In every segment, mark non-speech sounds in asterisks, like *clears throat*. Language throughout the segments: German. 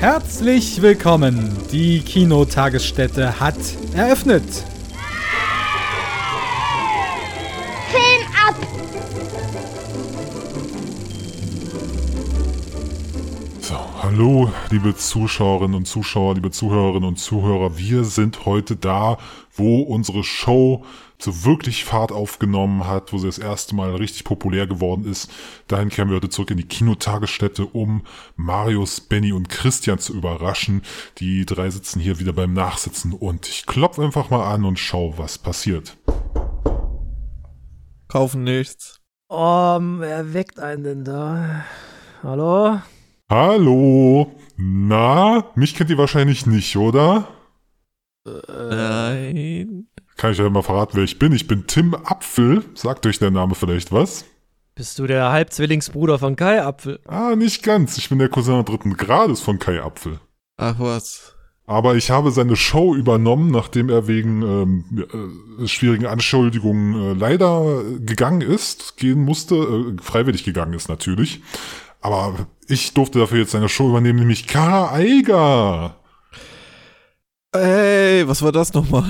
Herzlich willkommen. Die Kinotagesstätte hat eröffnet. Hallo, liebe Zuschauerinnen und Zuschauer, liebe Zuhörerinnen und Zuhörer. Wir sind heute da, wo unsere Show so wirklich Fahrt aufgenommen hat, wo sie das erste Mal richtig populär geworden ist. Dahin kehren wir heute zurück in die Kinotagesstätte, um Marius, Benny und Christian zu überraschen. Die drei sitzen hier wieder beim Nachsitzen und ich klopfe einfach mal an und schau, was passiert. Kaufen nichts. Oh, wer weckt einen denn da? Hallo? Hallo? Na, mich kennt ihr wahrscheinlich nicht, oder? Nein. Kann ich ja mal verraten, wer ich bin. Ich bin Tim Apfel. Sagt euch der Name vielleicht was? Bist du der Halbzwillingsbruder von Kai Apfel? Ah, nicht ganz. Ich bin der Cousin dritten Grades von Kai Apfel. Ach was. Aber ich habe seine Show übernommen, nachdem er wegen ähm, äh, schwierigen Anschuldigungen äh, leider gegangen ist, gehen musste, äh, freiwillig gegangen ist natürlich. Aber ich durfte dafür jetzt seine Show übernehmen, nämlich Kara Eiger. Ey, was war das nochmal?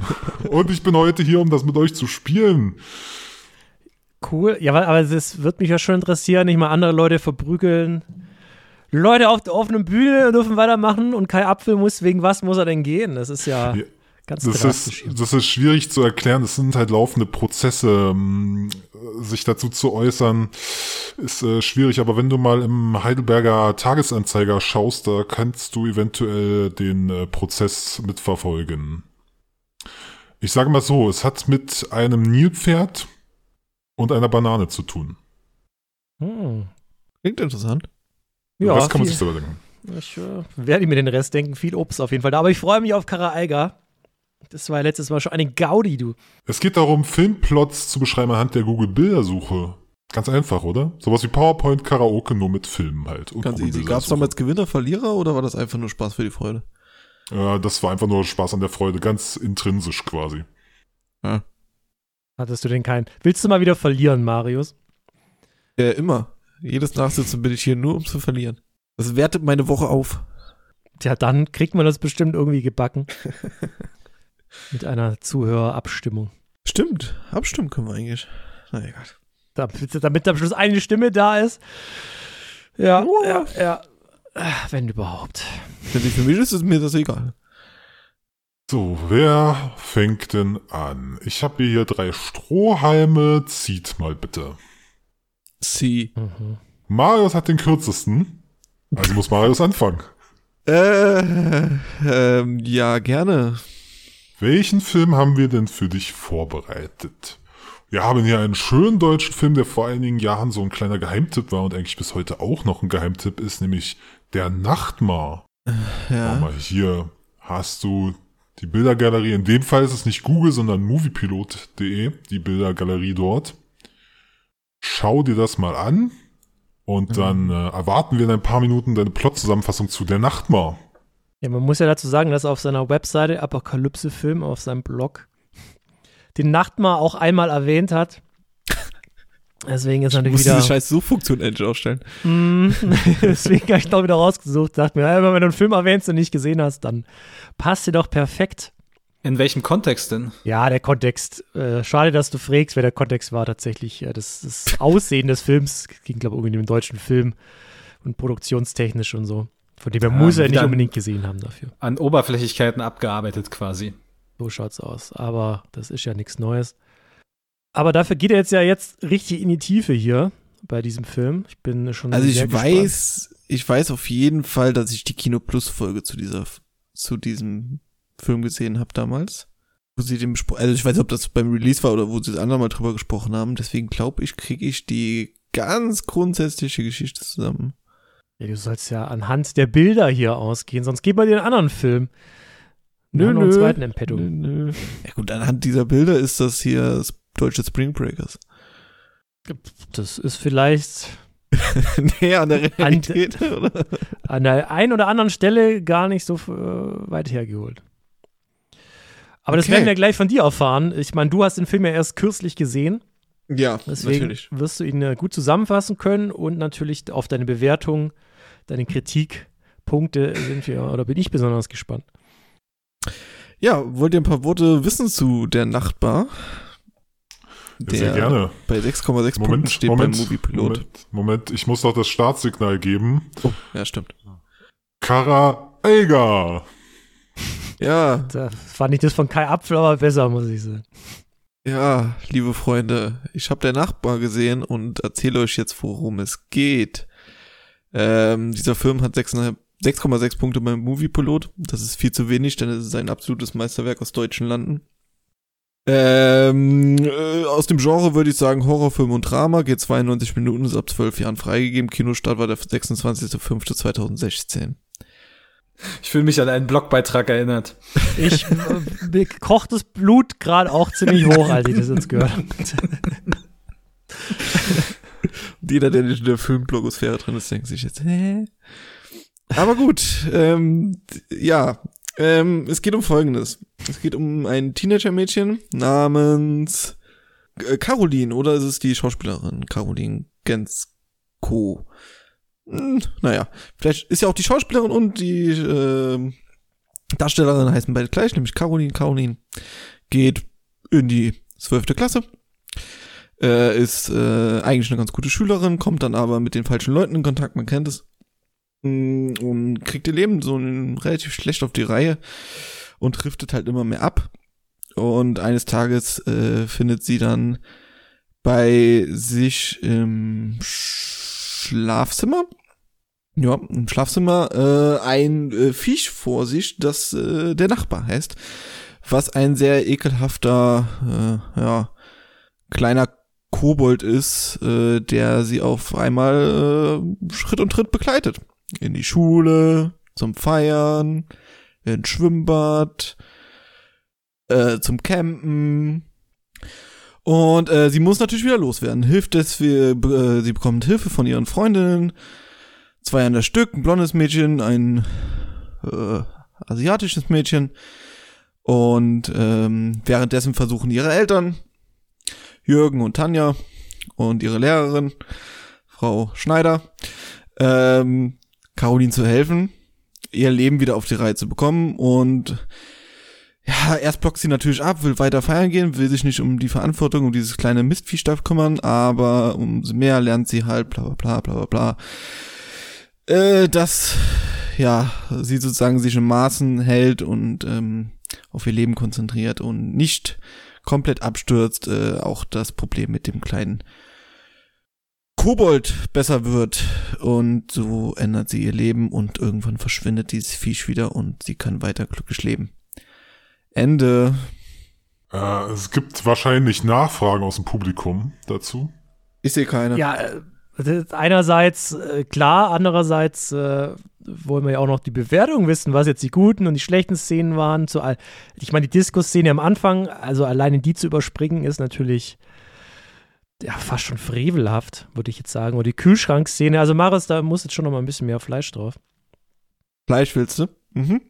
*laughs* Und ich bin heute hier, um das mit euch zu spielen. Cool. Ja, aber es wird mich ja schon interessieren, nicht mal andere Leute verprügeln. Leute auf der offenen Bühne dürfen weitermachen und Kai Apfel muss, wegen was muss er denn gehen? Das ist ja, ja ganz das ist, das ist schwierig zu erklären. Das sind halt laufende Prozesse. Ähm, sich dazu zu äußern, ist äh, schwierig. Aber wenn du mal im Heidelberger Tagesanzeiger schaust, da kannst du eventuell den äh, Prozess mitverfolgen. Ich sage mal so, es hat mit einem Nilpferd und einer Banane zu tun. Hm. Klingt interessant. Ja, das kann man sich selber denken. Ich äh, werde mir den Rest denken. Viel Obst auf jeden Fall da. Aber ich freue mich auf Kara Eiger. Das war ja letztes Mal schon eine Gaudi, du. Es geht darum, Filmplots zu beschreiben anhand der Google-Bildersuche. Ganz einfach, oder? Sowas wie PowerPoint, Karaoke, nur mit Filmen halt. Und Ganz easy. Gab es damals Gewinner, Verlierer oder war das einfach nur Spaß für die Freude? Ja, das war einfach nur Spaß an der Freude, ganz intrinsisch quasi. Ja. Hattest du denn keinen? Willst du mal wieder verlieren, Marius? Ja, immer. Jedes Nachsitzen bin ich hier nur, um zu verlieren. Das wertet meine Woche auf. Ja, dann kriegt man das bestimmt irgendwie gebacken. *laughs* Mit einer Zuhörerabstimmung. Stimmt, abstimmen können wir eigentlich. Na egal. Damit, damit am Schluss eine Stimme da ist. Ja, uh. ja, ja. Wenn überhaupt. Für mich ist es mir das egal. So, wer fängt denn an? Ich habe hier drei Strohhalme. Zieht mal bitte. Zieh. Mhm. Marius hat den kürzesten. Also muss Marius anfangen. Äh, ähm, ja, gerne. Welchen Film haben wir denn für dich vorbereitet? Wir haben hier einen schönen deutschen Film, der vor einigen Jahren so ein kleiner Geheimtipp war und eigentlich bis heute auch noch ein Geheimtipp ist, nämlich Der Nachtmar. Äh, ja. Mal, hier hast du die Bildergalerie. In dem Fall ist es nicht Google, sondern moviepilot.de, die Bildergalerie dort. Schau dir das mal an und mhm. dann äh, erwarten wir in ein paar Minuten deine Plot-Zusammenfassung zu Der Nachtmar. Ja, man muss ja dazu sagen, dass er auf seiner Webseite Apokalypse Film auf seinem Blog den Nachtmar auch einmal erwähnt hat. *laughs* Deswegen ist ich natürlich muss wieder. diese scheiß Suchfunktion endlich aufstellen. Mm, *laughs* deswegen habe ich noch wieder rausgesucht. Dachte mir, wenn du einen Film erwähnst und nicht gesehen hast, dann passt dir doch perfekt. In welchem Kontext denn? Ja, der Kontext. Äh, schade, dass du fragst, wer der Kontext war tatsächlich. Äh, das, das Aussehen des Films ging, glaube ich, irgendwie in dem deutschen Film und produktionstechnisch und so. Von dem er ja, muss er nicht unbedingt gesehen haben dafür. An Oberflächlichkeiten abgearbeitet quasi. So schaut's aus. Aber das ist ja nichts Neues. Aber dafür geht er jetzt ja jetzt richtig in die Tiefe hier bei diesem Film. Ich bin schon Also ich weiß, ich weiß auf jeden Fall, dass ich die Kino Plus Folge zu dieser zu diesem Film gesehen habe damals. Wo sie dem also ich weiß nicht, ob das beim Release war oder wo sie das andere Mal drüber gesprochen haben. Deswegen glaube ich, kriege ich die ganz grundsätzliche Geschichte zusammen. Ja, du sollst ja anhand der Bilder hier ausgehen, sonst geht mal dir einen anderen Film. Nö, nö. Einen zweiten im Petto. Nö, nö. Ja gut, anhand dieser Bilder ist das hier deutsche Spring Breakers. Das ist vielleicht *laughs* nee, an der Realität, an, oder? An der einen oder anderen Stelle gar nicht so äh, weit hergeholt. Aber okay. das werden wir gleich von dir erfahren. Ich meine, du hast den Film ja erst kürzlich gesehen. Ja, Deswegen natürlich. wirst du ihn äh, gut zusammenfassen können und natürlich auf deine Bewertung, deine Kritikpunkte sind wir, oder bin ich besonders gespannt. Ja, wollt ihr ein paar Worte wissen zu der Nachtbar? Ja, Sehr gerne. bei 6,6 Punkten Moment, steht Moment, beim Moviepilot. Moment, Moment, ich muss doch das Startsignal geben. Oh, ja, stimmt. Kara Eiger. Ja, Da fand ich das von Kai Apfel aber besser, muss ich sagen. ja, liebe Freunde, ich habe der Nachbar gesehen und erzähle euch jetzt, worum es geht. Ähm, dieser Film hat 6,5 6,6 Punkte beim Moviepilot. Das ist viel zu wenig, denn es ist ein absolutes Meisterwerk aus deutschen Landen. Ähm, äh, aus dem Genre würde ich sagen Horrorfilm und Drama, geht 92 Minuten, ist ab 12 Jahren freigegeben. Kinostart war der 26.05.2016. Ich fühle mich an einen Blogbeitrag erinnert. Ich, äh, mir kocht das Blut gerade auch ziemlich hoch, als ich das jetzt gehört habe. *laughs* Jeder, der nicht in der Filmblogosphäre drin ist, denkt sich jetzt, hä? Aber gut, ähm, ja, ähm, es geht um Folgendes. Es geht um ein Teenager-Mädchen namens äh, Caroline, oder ist es die Schauspielerin Caroline Gensko? Hm, naja, vielleicht ist ja auch die Schauspielerin und die äh, Darstellerin heißen beide gleich, nämlich Caroline. Caroline geht in die zwölfte Klasse äh, ist äh, eigentlich eine ganz gute Schülerin, kommt dann aber mit den falschen Leuten in Kontakt, man kennt es, Mm, und kriegt ihr Leben so relativ schlecht auf die Reihe und driftet halt immer mehr ab. Und eines Tages äh, findet sie dann bei sich im Schlafzimmer, ja, im Schlafzimmer, äh, ein äh, Viech vor sich, das äh, der Nachbar heißt, was ein sehr ekelhafter, äh, ja, kleiner Kobold ist, äh, der sie auf einmal äh, Schritt und Tritt begleitet. In die Schule, zum Feiern, ins Schwimmbad, äh, zum Campen. Und äh, sie muss natürlich wieder loswerden. Hilft es, wir, äh, sie bekommt Hilfe von ihren Freundinnen. Zwei an der Stück, ein blondes Mädchen, ein äh, asiatisches Mädchen. Und ähm, währenddessen versuchen ihre Eltern, Jürgen und Tanja und ihre Lehrerin, Frau Schneider, ähm, Caroline zu helfen, ihr Leben wieder auf die Reihe zu bekommen. Und ja, erst blockt sie natürlich ab, will weiter feiern gehen, will sich nicht um die Verantwortung, um dieses kleine Mistviehstoff kümmern, aber umso mehr lernt sie halt, bla bla bla bla bla bla, äh, dass, ja, sie sozusagen sich in Maßen hält und ähm, auf ihr Leben konzentriert und nicht komplett abstürzt, äh, auch das Problem mit dem kleinen Kobold besser wird und so ändert sie ihr Leben und irgendwann verschwindet dieses Viech wieder und sie kann weiter glücklich leben. Ende. Äh, es gibt wahrscheinlich Nachfragen aus dem Publikum dazu. Ich sehe keine. Ja, äh, einerseits äh, klar, andererseits äh, wollen wir ja auch noch die Bewertung wissen, was jetzt die guten und die schlechten Szenen waren. Zu all, ich meine, die Disco-Szene am Anfang, also alleine die zu überspringen, ist natürlich ja, fast schon frevelhaft, würde ich jetzt sagen. Oder die Kühlschrankszene, also Maris, da muss jetzt schon noch mal ein bisschen mehr Fleisch drauf. Fleisch willst du? Mhm.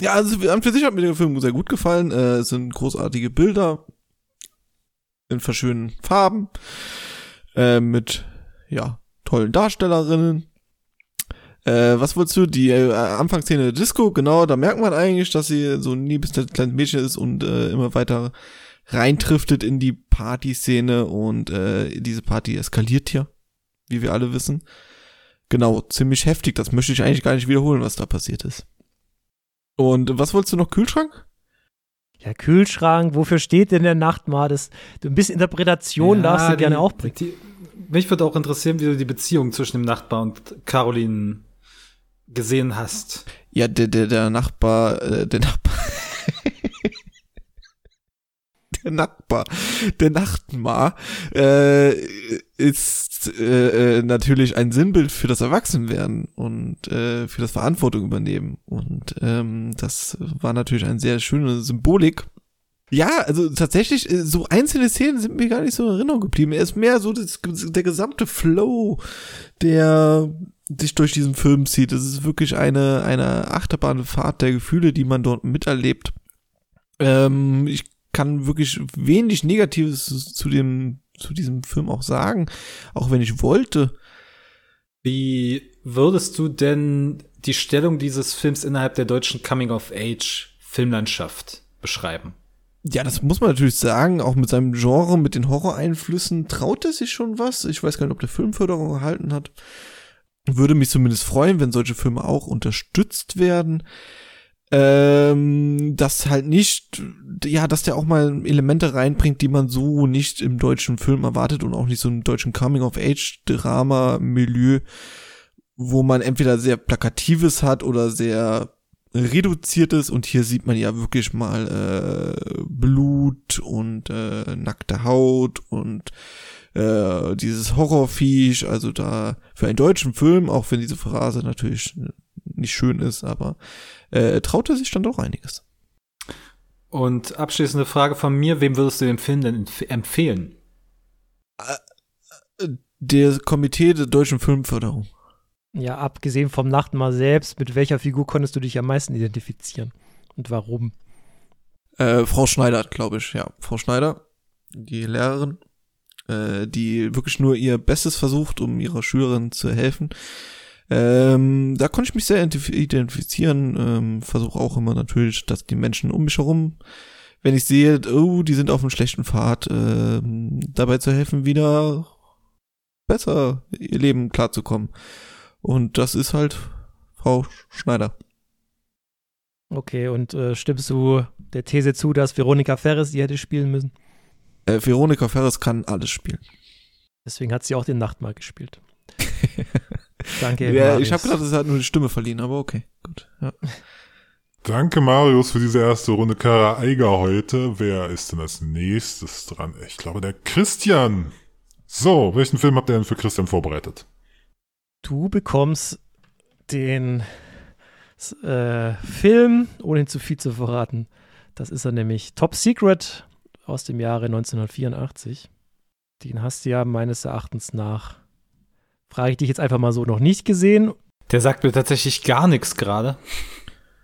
Ja, also für sich hat mir der Film sehr gut gefallen. Äh, es sind großartige Bilder in verschiedenen Farben äh, mit ja tollen Darstellerinnen. Äh, was wolltest du? Die äh, Anfangsszene der Disco, genau, da merkt man eigentlich, dass sie so ein liebes kleines Mädchen ist und äh, immer weiter reintriftet in die Partyszene und äh, diese Party eskaliert hier, wie wir alle wissen. Genau, ziemlich heftig. Das möchte ich eigentlich gar nicht wiederholen, was da passiert ist. Und was wolltest du noch? Kühlschrank? Ja, Kühlschrank, wofür steht denn der Nachtmahl? Das, ein bisschen Interpretation Ja, darfst du die- gerne auch bringen. Die, mich würde auch interessieren, wie du die Beziehung zwischen dem Nachbar und Caroline gesehen hast. Ja, der, der, der Nachbar, äh, der Nachbar. der Nachbar, der Nachtmar, äh, ist äh, äh, natürlich ein Sinnbild für das Erwachsenwerden und äh, für das Verantwortung übernehmen. Und ähm, das war natürlich eine sehr schöne Symbolik. Ja, also tatsächlich, äh, so einzelne Szenen sind mir gar nicht so in Erinnerung geblieben. Er ist mehr so das, der gesamte Flow, der sich durch diesen Film zieht. Es ist wirklich eine, eine Achterbahnfahrt der Gefühle, die man dort miterlebt. Ähm, ich kann wirklich wenig Negatives zu dem zu diesem Film auch sagen, auch wenn ich wollte. Wie würdest du denn die Stellung dieses Films innerhalb der deutschen Coming-of-Age-Filmlandschaft beschreiben? Ja, das muss man natürlich sagen, auch mit seinem Genre, mit den Horroreinflüssen traut er sich schon was. Ich weiß gar nicht, ob der Filmförderung erhalten hat. Würde mich zumindest freuen, wenn solche Filme auch unterstützt werden. Ähm, dass halt nicht, ja, dass der auch mal Elemente reinbringt, die man so nicht im deutschen Film erwartet und auch nicht so im deutschen Coming-of-Age-Drama-Milieu, wo man entweder sehr Plakatives hat oder sehr reduziertes und hier sieht man ja wirklich mal äh, Blut und äh, nackte Haut und äh, dieses Horrorviech, also da für einen deutschen Film, auch wenn diese Phrase natürlich nicht schön ist, aber äh, traut er sich dann doch einiges. Und abschließende Frage von mir, wem würdest du den Film denn empfehlen? Der Komitee der deutschen Filmförderung. Ja, abgesehen vom Nachtmahl selbst, mit welcher Figur konntest du dich am meisten identifizieren? Und warum? Äh, Frau Schneider, glaube ich, ja. Frau Schneider, die Lehrerin, äh, die wirklich nur ihr Bestes versucht, um ihrer Schülerin zu helfen. Ähm, da konnte ich mich sehr identifizieren. Ähm, Versuche auch immer natürlich, dass die Menschen um mich herum, wenn ich sehe, oh, die sind auf einem schlechten Pfad, äh, dabei zu helfen, wieder besser ihr Leben klarzukommen. Und das ist halt Frau Schneider. Okay, und äh, stimmst du der These zu, dass Veronika Ferres die hätte spielen müssen? Äh, Veronika Ferres kann alles spielen. Deswegen hat sie auch den Nachtmahl gespielt. *laughs* Danke. Ja, Marius. ich habe gedacht, es hat nur die Stimme verliehen, aber okay, gut. Ja. Danke, Marius, für diese erste Runde Kara Eiger heute. Wer ist denn als nächstes dran? Ich glaube, der Christian. So, welchen Film habt ihr denn für Christian vorbereitet? Du bekommst den äh, Film, ohne zu viel zu verraten. Das ist er nämlich Top Secret aus dem Jahre 1984. Den hast du ja meines Erachtens nach, frage ich dich jetzt einfach mal so, noch nicht gesehen. Der sagt mir tatsächlich gar nichts gerade.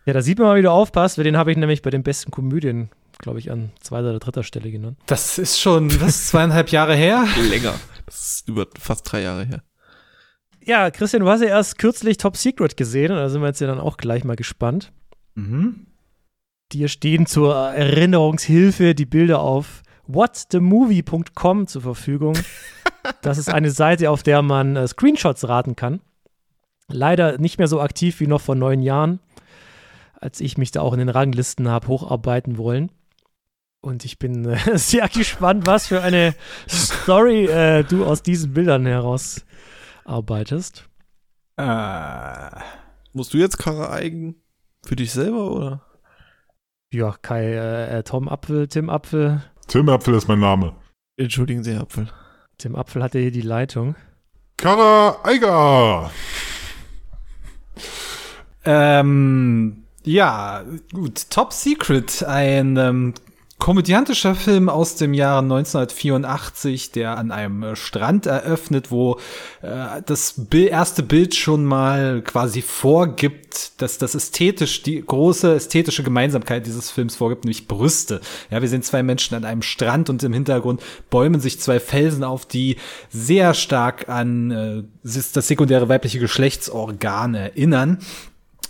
Ja, da sieht man mal, wie du aufpasst, weil den habe ich nämlich bei den besten Komödien, glaube ich, an zweiter oder dritter Stelle genannt. Das ist schon, was, zweieinhalb Jahre her? *laughs* Länger. Das ist über fast drei Jahre her. Ja, Christian, du hast ja erst kürzlich Top Secret gesehen und da sind wir jetzt ja dann auch gleich mal gespannt. Mhm. Dir stehen zur Erinnerungshilfe die Bilder auf whatthemovie.com zur Verfügung. Das ist eine Seite, auf der man äh, Screenshots raten kann. Leider nicht mehr so aktiv wie noch vor neun Jahren, als ich mich da auch in den Ranglisten habe hocharbeiten wollen. Und ich bin äh, *laughs* sehr gespannt, was für eine Story äh, du aus diesen Bildern herausarbeitest. Äh, Musst du jetzt Kara Eigen für dich selber oder? Ja, Kai, äh, äh, Tom Apfel, Tim Apfel. Tim Apfel ist mein Name. Entschuldigen Sie, Herr Apfel. Tim Apfel hatte hier die Leitung. Kara Eiger. ähm, ja, gut. Top Secret, ein ähm, komödiantischer Film aus dem Jahr 1984, der an einem Strand eröffnet, wo äh, das erste Bild schon mal quasi vorgibt, dass das ästhetisch, die große ästhetische Gemeinsamkeit dieses Films vorgibt, nämlich Brüste. Ja, wir sehen zwei Menschen an einem Strand und im Hintergrund bäumen sich zwei Felsen auf, die sehr stark an äh, das sekundäre weibliche Geschlechtsorgan erinnern.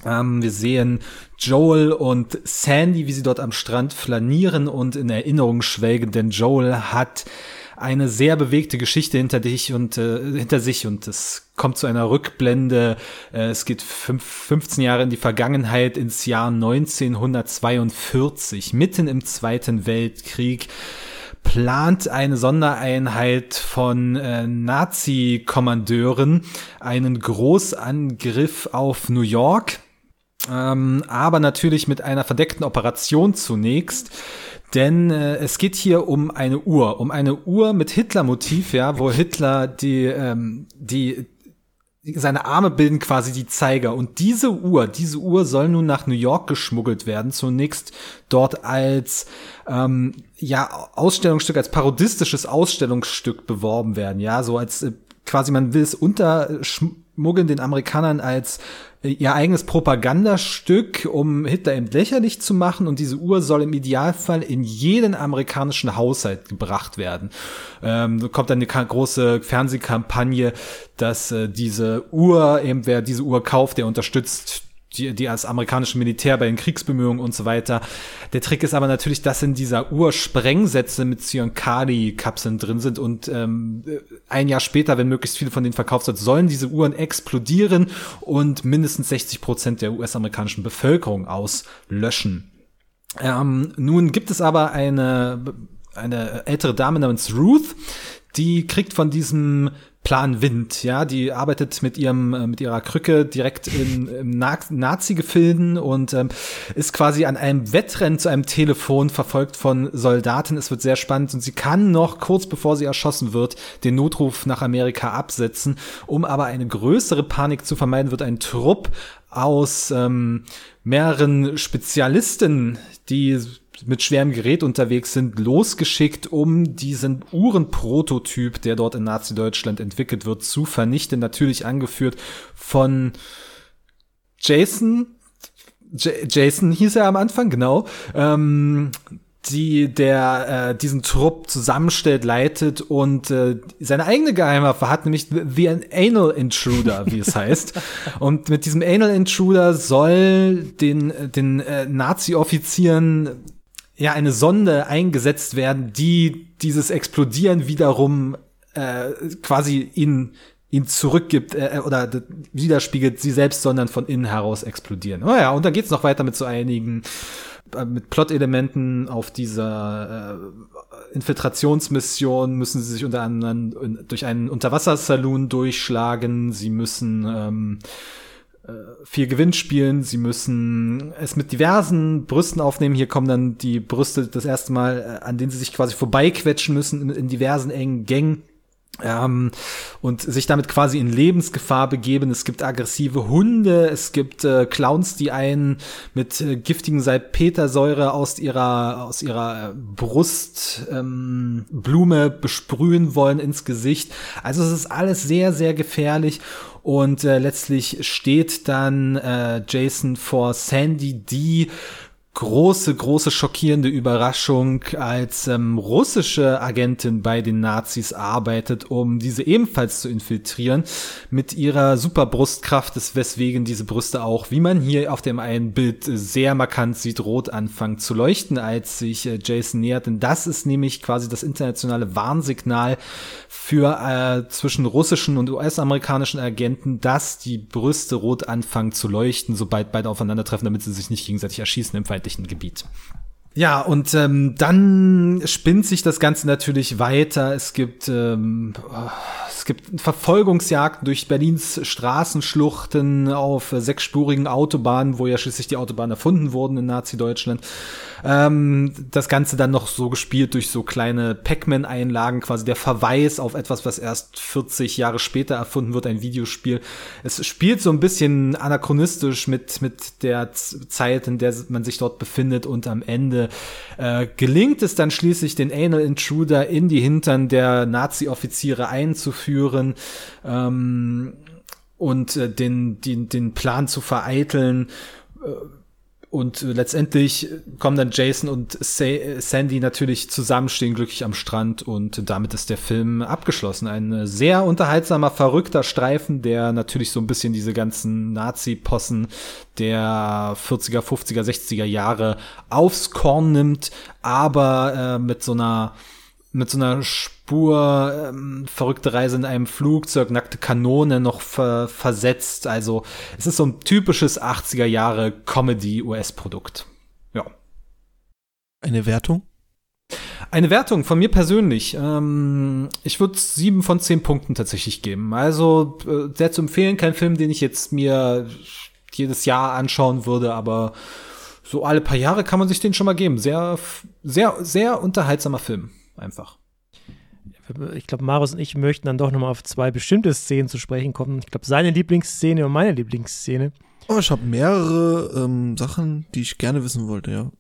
Ähm, wir sehen Joel und Sandy, wie sie dort am Strand flanieren und in Erinnerung schwelgen, denn Joel hat eine sehr bewegte Geschichte hinter dich und äh, hinter sich und es kommt zu einer Rückblende. Äh, es geht fünf, 15 Jahre in die Vergangenheit ins Jahr 1942, mitten im Zweiten Weltkrieg plant eine Sondereinheit von äh, Nazi-Kommandeuren einen Großangriff auf New York ähm, aber natürlich mit einer verdeckten Operation zunächst. Denn äh, es geht hier um eine Uhr, um eine Uhr mit Hitler-Motiv, ja, wo Hitler die, ähm, die seine Arme bilden quasi die Zeiger. Und diese Uhr, diese Uhr soll nun nach New York geschmuggelt werden. Zunächst dort als ähm, ja Ausstellungsstück, als parodistisches Ausstellungsstück beworben werden. Ja, so als äh, quasi, man will es unterschmuggeln den Amerikanern als äh, ihr eigenes Propagandastück, um Hitler eben lächerlich zu machen. Und diese Uhr soll im Idealfall in jeden amerikanischen Haushalt gebracht werden. Ähm, kommt dann eine große Fernsehkampagne, dass äh, diese Uhr, eben wer diese Uhr kauft, der unterstützt die, die als amerikanische Militär bei den Kriegsbemühungen und so weiter. Der Trick ist aber natürlich, dass in dieser Uhr Sprengsätze mit Cyankali-Kapseln drin sind und ähm, ein Jahr später, wenn möglichst viele von denen verkauft sind, sollen diese Uhren explodieren und mindestens 60 Prozent der US-amerikanischen Bevölkerung auslöschen. Ähm, nun gibt es aber eine, eine ältere Dame namens Ruth, die kriegt von diesem Plan Wind, ja, die arbeitet mit ihrem äh, mit ihrer Krücke direkt in, im Nazi-Gefilden und ähm, ist quasi an einem Wettrennen zu einem Telefon verfolgt von Soldaten. Es wird sehr spannend und sie kann noch kurz bevor sie erschossen wird den Notruf nach Amerika absetzen, um aber eine größere Panik zu vermeiden, wird ein Trupp aus ähm, mehreren Spezialisten, die mit schwerem Gerät unterwegs sind, losgeschickt, um diesen Uhrenprototyp, der dort in Nazi-Deutschland entwickelt wird, zu vernichten. Natürlich angeführt von Jason. J Jason hieß er am Anfang, genau. Ähm, die der äh, diesen Trupp zusammenstellt, leitet und äh, seine eigene Geheimwaffe hat, nämlich The Anal Intruder, wie es *laughs* heißt. Und mit diesem Anal Intruder soll den den äh, Nazi-Offizieren ja eine Sonde eingesetzt werden, die dieses Explodieren wiederum äh, quasi in ihn zurückgibt äh, oder widerspiegelt sie selbst, sondern von innen heraus explodieren. Oh ja, und dann geht's noch weiter mit so einigen äh, mit Plot-Elementen auf dieser äh, Infiltrationsmission müssen sie sich unter anderem durch einen Unterwassersaloon durchschlagen. Sie müssen ähm, äh, viel Gewinn spielen. Sie müssen es mit diversen Brüsten aufnehmen. Hier kommen dann die Brüste das erste Mal, äh, an denen sie sich quasi vorbeiquetschen müssen in, in diversen engen Gängen. Ähm, und sich damit quasi in Lebensgefahr begeben. Es gibt aggressive Hunde, es gibt äh, Clowns, die einen mit äh, giftigen Salpetersäure aus ihrer aus ihrer äh, Brustblume ähm, besprühen wollen ins Gesicht. Also es ist alles sehr sehr gefährlich und äh, letztlich steht dann äh, Jason vor Sandy D große, große schockierende Überraschung, als ähm, russische Agentin bei den Nazis arbeitet, um diese ebenfalls zu infiltrieren mit ihrer Superbrustkraft, ist weswegen diese Brüste auch, wie man hier auf dem einen Bild sehr markant sieht, rot anfangen zu leuchten, als sich äh, Jason nähert. Denn das ist nämlich quasi das internationale Warnsignal für äh, zwischen russischen und US-amerikanischen Agenten, dass die Brüste rot anfangen zu leuchten, sobald beide aufeinandertreffen, damit sie sich nicht gegenseitig erschießen im feindlichen Gebiet. Ja, und ähm, dann spinnt sich das Ganze natürlich weiter. Es gibt ähm, es gibt Verfolgungsjagden durch Berlins Straßenschluchten auf sechsspurigen Autobahnen, wo ja schließlich die Autobahnen erfunden wurden in Nazi-Deutschland. Ähm, das Ganze dann noch so gespielt durch so kleine Pac-Man-Einlagen, quasi der Verweis auf etwas, was erst 40 Jahre später erfunden wird, ein Videospiel. Es spielt so ein bisschen anachronistisch mit, mit der Zeit, in der man sich dort befindet und am Ende äh, gelingt es dann schließlich, den Anal Intruder in die Hintern der Nazi-Offiziere einzuführen. Ähm, und äh, den, den, den Plan zu vereiteln. Äh, und letztendlich kommen dann Jason und Sandy natürlich zusammen, stehen glücklich am Strand und damit ist der Film abgeschlossen. Ein sehr unterhaltsamer, verrückter Streifen, der natürlich so ein bisschen diese ganzen Nazi-Possen der 40er, 50er, 60er Jahre aufs Korn nimmt, aber äh, mit so einer mit so einer Spur ähm, verrückte Reise in einem Flugzeug, nackte Kanone noch ver versetzt. Also es ist so ein typisches 80er Jahre Comedy-US-Produkt. Ja. Eine Wertung? Eine Wertung von mir persönlich. Ähm, ich würde sieben von zehn Punkten tatsächlich geben. Also äh, sehr zu empfehlen, kein Film, den ich jetzt mir jedes Jahr anschauen würde, aber so alle paar Jahre kann man sich den schon mal geben. Sehr, sehr, sehr unterhaltsamer Film einfach. Ich glaube, Marius und ich möchten dann doch nochmal auf zwei bestimmte Szenen zu sprechen kommen. Ich glaube, seine Lieblingsszene und meine Lieblingsszene. Oh, ich habe mehrere ähm, Sachen, die ich gerne wissen wollte, ja.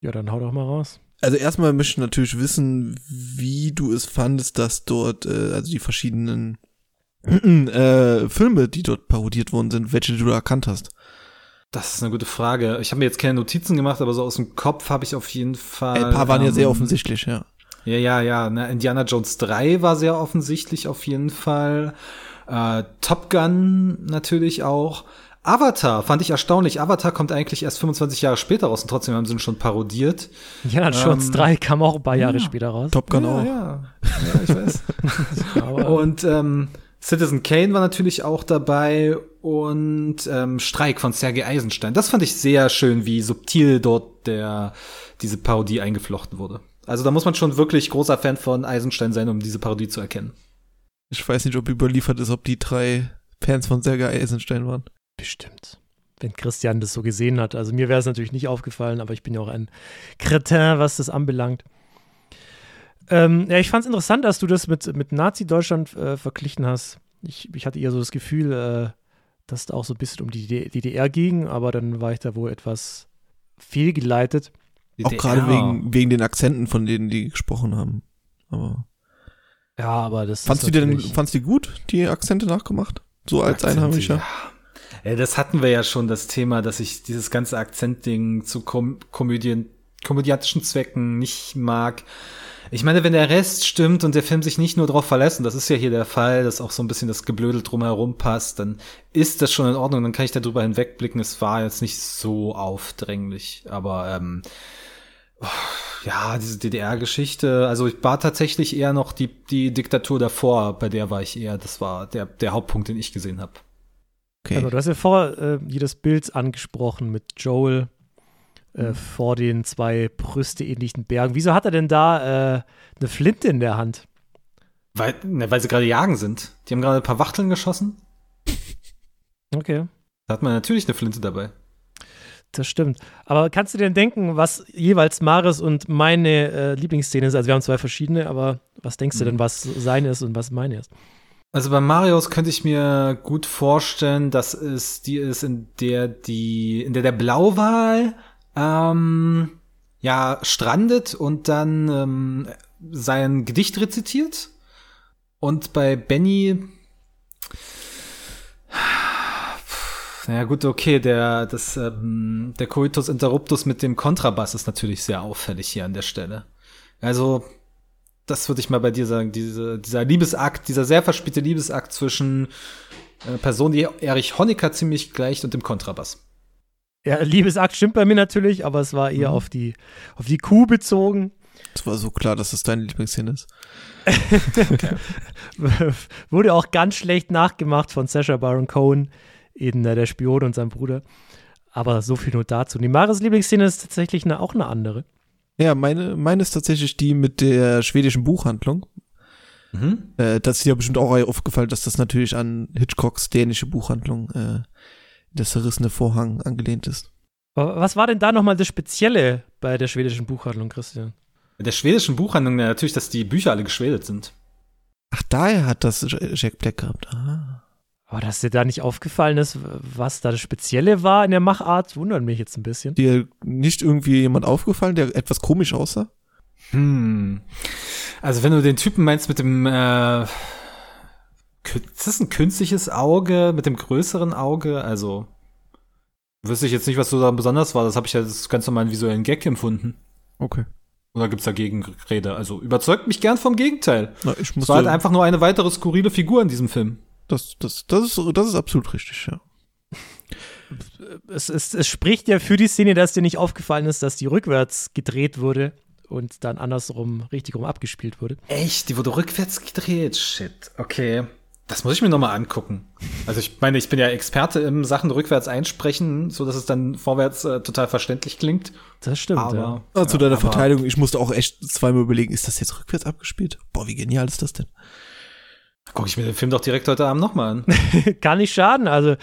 Ja, dann hau doch mal raus. Also erstmal möchte ich natürlich wissen, wie du es fandest, dass dort, äh, also die verschiedenen *clears throat* äh, Filme, die dort parodiert worden sind, welche du erkannt hast. Das ist eine gute Frage. Ich habe mir jetzt keine Notizen gemacht, aber so aus dem Kopf habe ich auf jeden Fall. Ein paar waren ja ähm, sehr offensichtlich, ja. Ja, ja, ja. Ne? Indiana Jones 3 war sehr offensichtlich auf jeden Fall. Äh, Top Gun natürlich auch. Avatar fand ich erstaunlich. Avatar kommt eigentlich erst 25 Jahre später raus und trotzdem haben sie ihn schon parodiert. Ja, Jones Ähm, 3 kam auch ein paar Jahre später raus. Top Gun ja, auch. Ja, ja, ich weiß. *laughs* Und ähm, Citizen Kane war natürlich auch dabei und ähm, Streik von Sergei Eisenstein. Das fand ich sehr schön, wie subtil dort der diese Parodie eingeflochten wurde. Also da muss man schon wirklich großer Fan von Eisenstein sein, um diese Parodie zu erkennen. Ich weiß nicht, ob überliefert ist, ob die drei Fans von Sergei Eisenstein waren. bestimmt. Wenn Christian das so gesehen hat. Also mir wäre es natürlich nicht aufgefallen, aber ich bin ja auch ein Kretin, was das anbelangt. Ähm, ja, ich fand es interessant, dass du das mit, mit Nazi-Deutschland äh, verglichen hast. Ich, ich hatte eher so das Gefühl, äh, dass da auch so ein bisschen um die DDR ging, aber dann war ich da wohl etwas fehlgeleitet. Auch gerade wegen, wegen den Akzenten, von denen die gesprochen haben. Aber Ja, aber das fandst du ist die denn, fandst du die gut, die Akzente nachgemacht? So als Akzente, Einheimischer? Ja. ja, das hatten wir ja schon, das Thema, dass ich dieses ganze Akzentding zu Kom Komödien, komödiantischen Zwecken nicht mag. Ich meine, wenn der Rest stimmt und der Film sich nicht nur darauf verlässt, und das ist ja hier der Fall, dass auch so ein bisschen das Geblödel drumherum passt, dann ist das schon in Ordnung, dann kann ich darüber hinwegblicken. Es war jetzt nicht so aufdringlich, aber ähm, ja, diese DDR-Geschichte, also ich war tatsächlich eher noch die, die Diktatur davor, bei der war ich eher, das war der, der Hauptpunkt, den ich gesehen habe. Okay. Genau, du hast ja vor äh, jedes Bild angesprochen mit Joel äh, vor den zwei brüsteähnlichen Bergen. Wieso hat er denn da äh, eine Flinte in der Hand? Weil, ne, weil sie gerade jagen sind. Die haben gerade ein paar Wachteln geschossen. Okay. Da hat man natürlich eine Flinte dabei. Das stimmt. Aber kannst du dir denn denken, was jeweils Maris und meine äh, Lieblingsszene ist? Also wir haben zwei verschiedene, aber was denkst du denn, was seine ist und was meine ist? Also bei Marios könnte ich mir gut vorstellen, dass es die ist, in der die, in der der Blauwal ähm, ja strandet und dann ähm, sein Gedicht rezitiert. Und bei Benny naja gut, okay, der, das, ähm, der Coitus Interruptus mit dem Kontrabass ist natürlich sehr auffällig hier an der Stelle. Also, das würde ich mal bei dir sagen, diese, dieser Liebesakt, dieser sehr verspielte Liebesakt zwischen einer Person, die Erich Honecker ziemlich gleicht und dem Kontrabass. Ja, Liebesakt stimmt bei mir natürlich, aber es war eher Mhm. auf die, auf die Kuh bezogen. Es war so klar, dass das deine Lieblingsszene ist. *laughs* Wurde auch ganz schlecht nachgemacht von Sacha Baron Cohen in äh, Der Spion und sein Bruder. Aber so viel nur dazu. Die Maris Lieblingsszene ist tatsächlich eine, auch eine andere. Ja, meine, meine ist tatsächlich die mit der schwedischen Buchhandlung. Mhm. Äh, das ist dir bestimmt auch aufgefallen, dass das natürlich an Hitchcocks dänische Buchhandlung, äh, der zerrissene Vorhang angelehnt ist. Aber was war denn da nochmal das Spezielle bei der schwedischen Buchhandlung, Christian? Mit der schwedischen Buchhandlung ja, natürlich, dass die Bücher alle geschwedet sind. Ach, daher hat das Jack Black gehabt. Ah. Aber dass dir da nicht aufgefallen ist, was da das Spezielle war in der Machart, wundert mich jetzt ein bisschen. Dir nicht irgendwie jemand aufgefallen, der etwas komisch aussah? Hm. Also wenn du den Typen meinst mit dem, äh, ist das ein künstliches Auge mit dem größeren Auge? Also wüsste ich jetzt nicht, was so da besonders war. Das habe ich ja als ganz normalen visuellen Gag empfunden. Okay. Oder gibt's da Gegenrede? Also überzeugt mich gern vom Gegenteil. Na, ich Es muss war halt einfach nur eine weitere skurrile Figur in diesem Film. Das, das, das, ist, das ist absolut richtig, ja. Es, es, es spricht ja für die Szene, dass dir nicht aufgefallen ist, dass die rückwärts gedreht wurde und dann andersrum richtig rum abgespielt wurde. Echt? Die wurde rückwärts gedreht? Shit. Okay. Das muss ich mir nochmal angucken. Also ich meine, ich bin ja Experte im Sachen rückwärts einsprechen, so dass es dann vorwärts äh, total verständlich klingt. Das stimmt, ja. Aber Ah, zu ja, deiner Verteidigung, ich musste auch echt zweimal überlegen, ist das jetzt rückwärts abgespielt? Boah, wie genial ist das denn? Guck ich mir den Film doch direkt heute Abend nochmal an. *laughs* Kann nicht schaden. Also,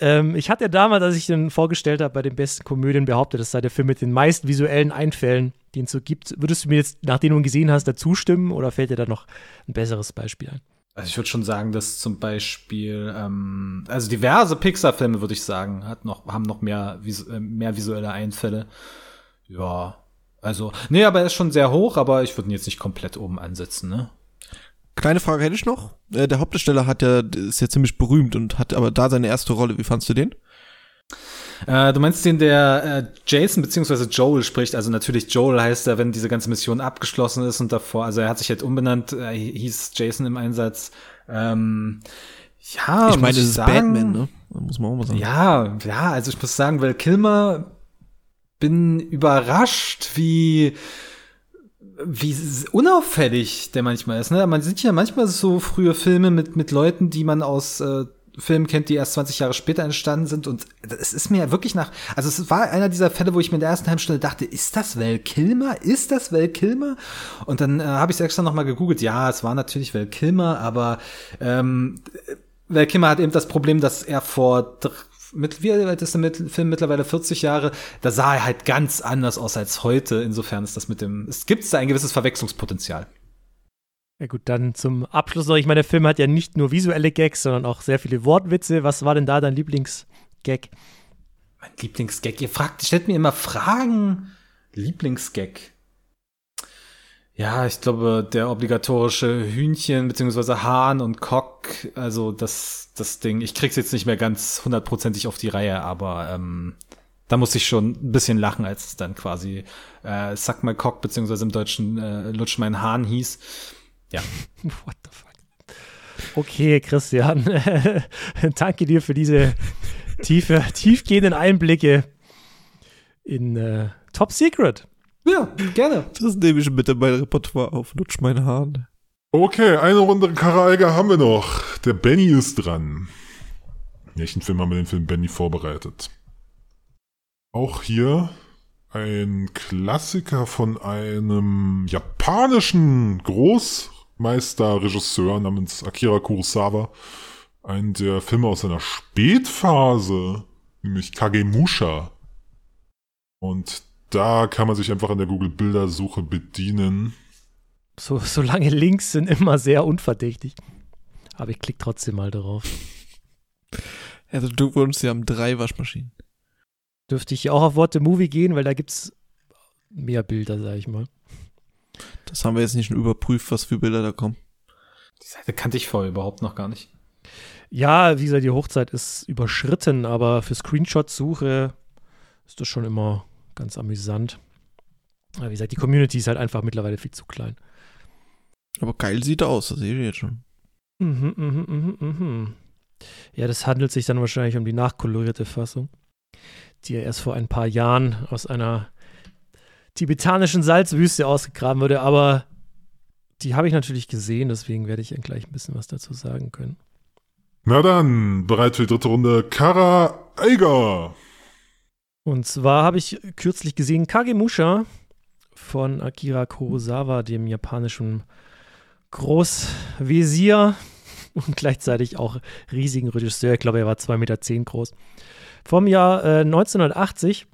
ähm, ich hatte ja damals, als ich den vorgestellt habe, bei den besten Komödien behauptet, das sei der Film mit den meisten visuellen Einfällen, den es so gibt. Würdest du mir jetzt, nachdem du ihn gesehen hast, dazu stimmen oder fällt dir da noch ein besseres Beispiel ein? Also ich würde schon sagen, dass zum Beispiel, ähm, also diverse Pixar-Filme, würde ich sagen, hat noch, haben noch mehr, äh, mehr visuelle Einfälle. Ja, also, nee, aber er ist schon sehr hoch, aber ich würde ihn jetzt nicht komplett oben ansetzen, ne? Kleine Frage hätte ich noch. Äh, der Hauptdarsteller hat ja, ist ja ziemlich berühmt und hat aber da seine erste Rolle. Wie fandst du den? Äh, du meinst den, der äh, Jason bzw. Joel spricht, also natürlich Joel heißt er, wenn diese ganze Mission abgeschlossen ist und davor, also er hat sich halt umbenannt, äh, hieß Jason im Einsatz. Ähm, ja, ich meine, das ist sagen, Batman, ne? Muss man auch mal sagen. Ja, ja, also ich muss sagen, weil Kilmer bin überrascht, wie wie unauffällig der manchmal ist. Ne? Man sieht ja manchmal so frühe Filme mit mit Leuten, die man aus äh, Filmen kennt, die erst 20 Jahre später entstanden sind. Und es ist mir wirklich nach, also es war einer dieser Fälle, wo ich mir in der ersten halben dachte, ist das Val Kilmer? Ist das Val Kilmer? Und dann äh, habe ich es extra nochmal gegoogelt. Ja, es war natürlich Val Kilmer, aber ähm, Val Kilmer hat eben das Problem, dass er vor mit, wie alt ist der Film mittlerweile 40 Jahre, da sah er halt ganz anders aus als heute. Insofern ist das mit dem, es gibt da ein gewisses Verwechslungspotenzial. Ja gut, dann zum Abschluss noch. Ich meine, der Film hat ja nicht nur visuelle Gags, sondern auch sehr viele Wortwitze. Was war denn da dein Lieblingsgag? Mein Lieblingsgag? Ihr fragt, stellt mir immer Fragen. Lieblingsgag. Ja, ich glaube, der obligatorische Hühnchen beziehungsweise Hahn und Cock, also das, das Ding, ich krieg's jetzt nicht mehr ganz hundertprozentig auf die Reihe, aber ähm, da muss ich schon ein bisschen lachen, als es dann quasi äh, Suck my Cock beziehungsweise im Deutschen äh, Lutsch mein Hahn hieß. Ja. *laughs* What the fuck? Okay, Christian. *laughs* Danke dir für diese tiefe, tiefgehenden Einblicke in äh, Top Secret. Ja, gerne. Das nehme ich bitte mein Repertoire auf. Lutsch mein Hahn. Okay, eine Runde Karaiger haben wir noch. Der Benny ist dran. Welchen Film haben wir den Film Benny vorbereitet? Auch hier ein Klassiker von einem japanischen Großmeisterregisseur namens Akira Kurosawa. Ein der Filme aus seiner Spätphase, nämlich Kagemusha. Und da kann man sich einfach an der Google-Bildersuche bedienen. So, so lange Links sind immer sehr unverdächtig. Aber ich klicke trotzdem mal darauf. Also du wohnst ja am drei Waschmaschinen. Dürfte ich auch auf Worte Movie gehen, weil da gibt es mehr Bilder, sag ich mal. Das haben wir jetzt nicht schon überprüft, was für Bilder da kommen. Die Seite kannte ich vorher überhaupt noch gar nicht. Ja, wie gesagt, die Hochzeit ist überschritten, aber für Screenshot-Suche ist das schon immer ganz amüsant. Aber wie gesagt, die Community ist halt einfach mittlerweile viel zu klein. Aber geil sieht er aus, das sehe ich jetzt schon. Mhm, mhm, mhm, mhm. Ja, das handelt sich dann wahrscheinlich um die nachkolorierte Fassung, die ja erst vor ein paar Jahren aus einer tibetanischen Salzwüste ausgegraben wurde, aber die habe ich natürlich gesehen, deswegen werde ich gleich ein bisschen was dazu sagen können. Na dann, bereit für die dritte Runde, Kara Eiger. Und zwar habe ich kürzlich gesehen Kagemusha von Akira Kurosawa, dem japanischen Großvisier und gleichzeitig auch riesigen Regisseur. Ich glaube, er war 2,10 Meter groß. Vom Jahr äh, 1980.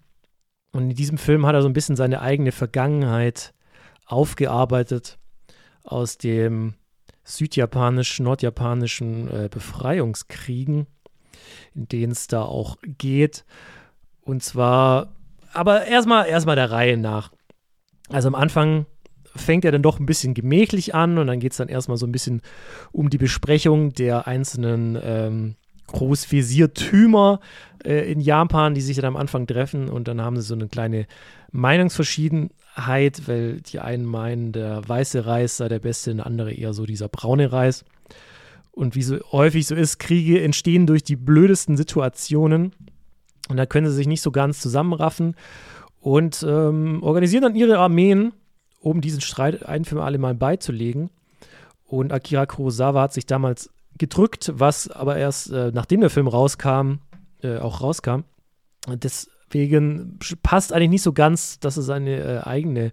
Und in diesem Film hat er so ein bisschen seine eigene Vergangenheit aufgearbeitet aus dem südjapanischen, nordjapanischen äh, Befreiungskriegen, in denen es da auch geht. Und zwar, aber erstmal erstmal der Reihe nach. Also am Anfang fängt er dann doch ein bisschen gemächlich an und dann geht es dann erstmal so ein bisschen um die Besprechung der einzelnen ähm, Großvisiertümer äh, in Japan, die sich dann am Anfang treffen und dann haben sie so eine kleine Meinungsverschiedenheit, weil die einen meinen, der weiße Reis sei der beste, und andere eher so dieser braune Reis. Und wie so häufig so ist, Kriege entstehen durch die blödesten Situationen. Und da können sie sich nicht so ganz zusammenraffen und ähm, organisieren dann ihre Armeen, um diesen Streit ein für alle Mal beizulegen. Und Akira Kurosawa hat sich damals gedrückt, was aber erst äh, nachdem der Film rauskam, äh, auch rauskam. Deswegen passt eigentlich nicht so ganz, dass er seine äh, eigene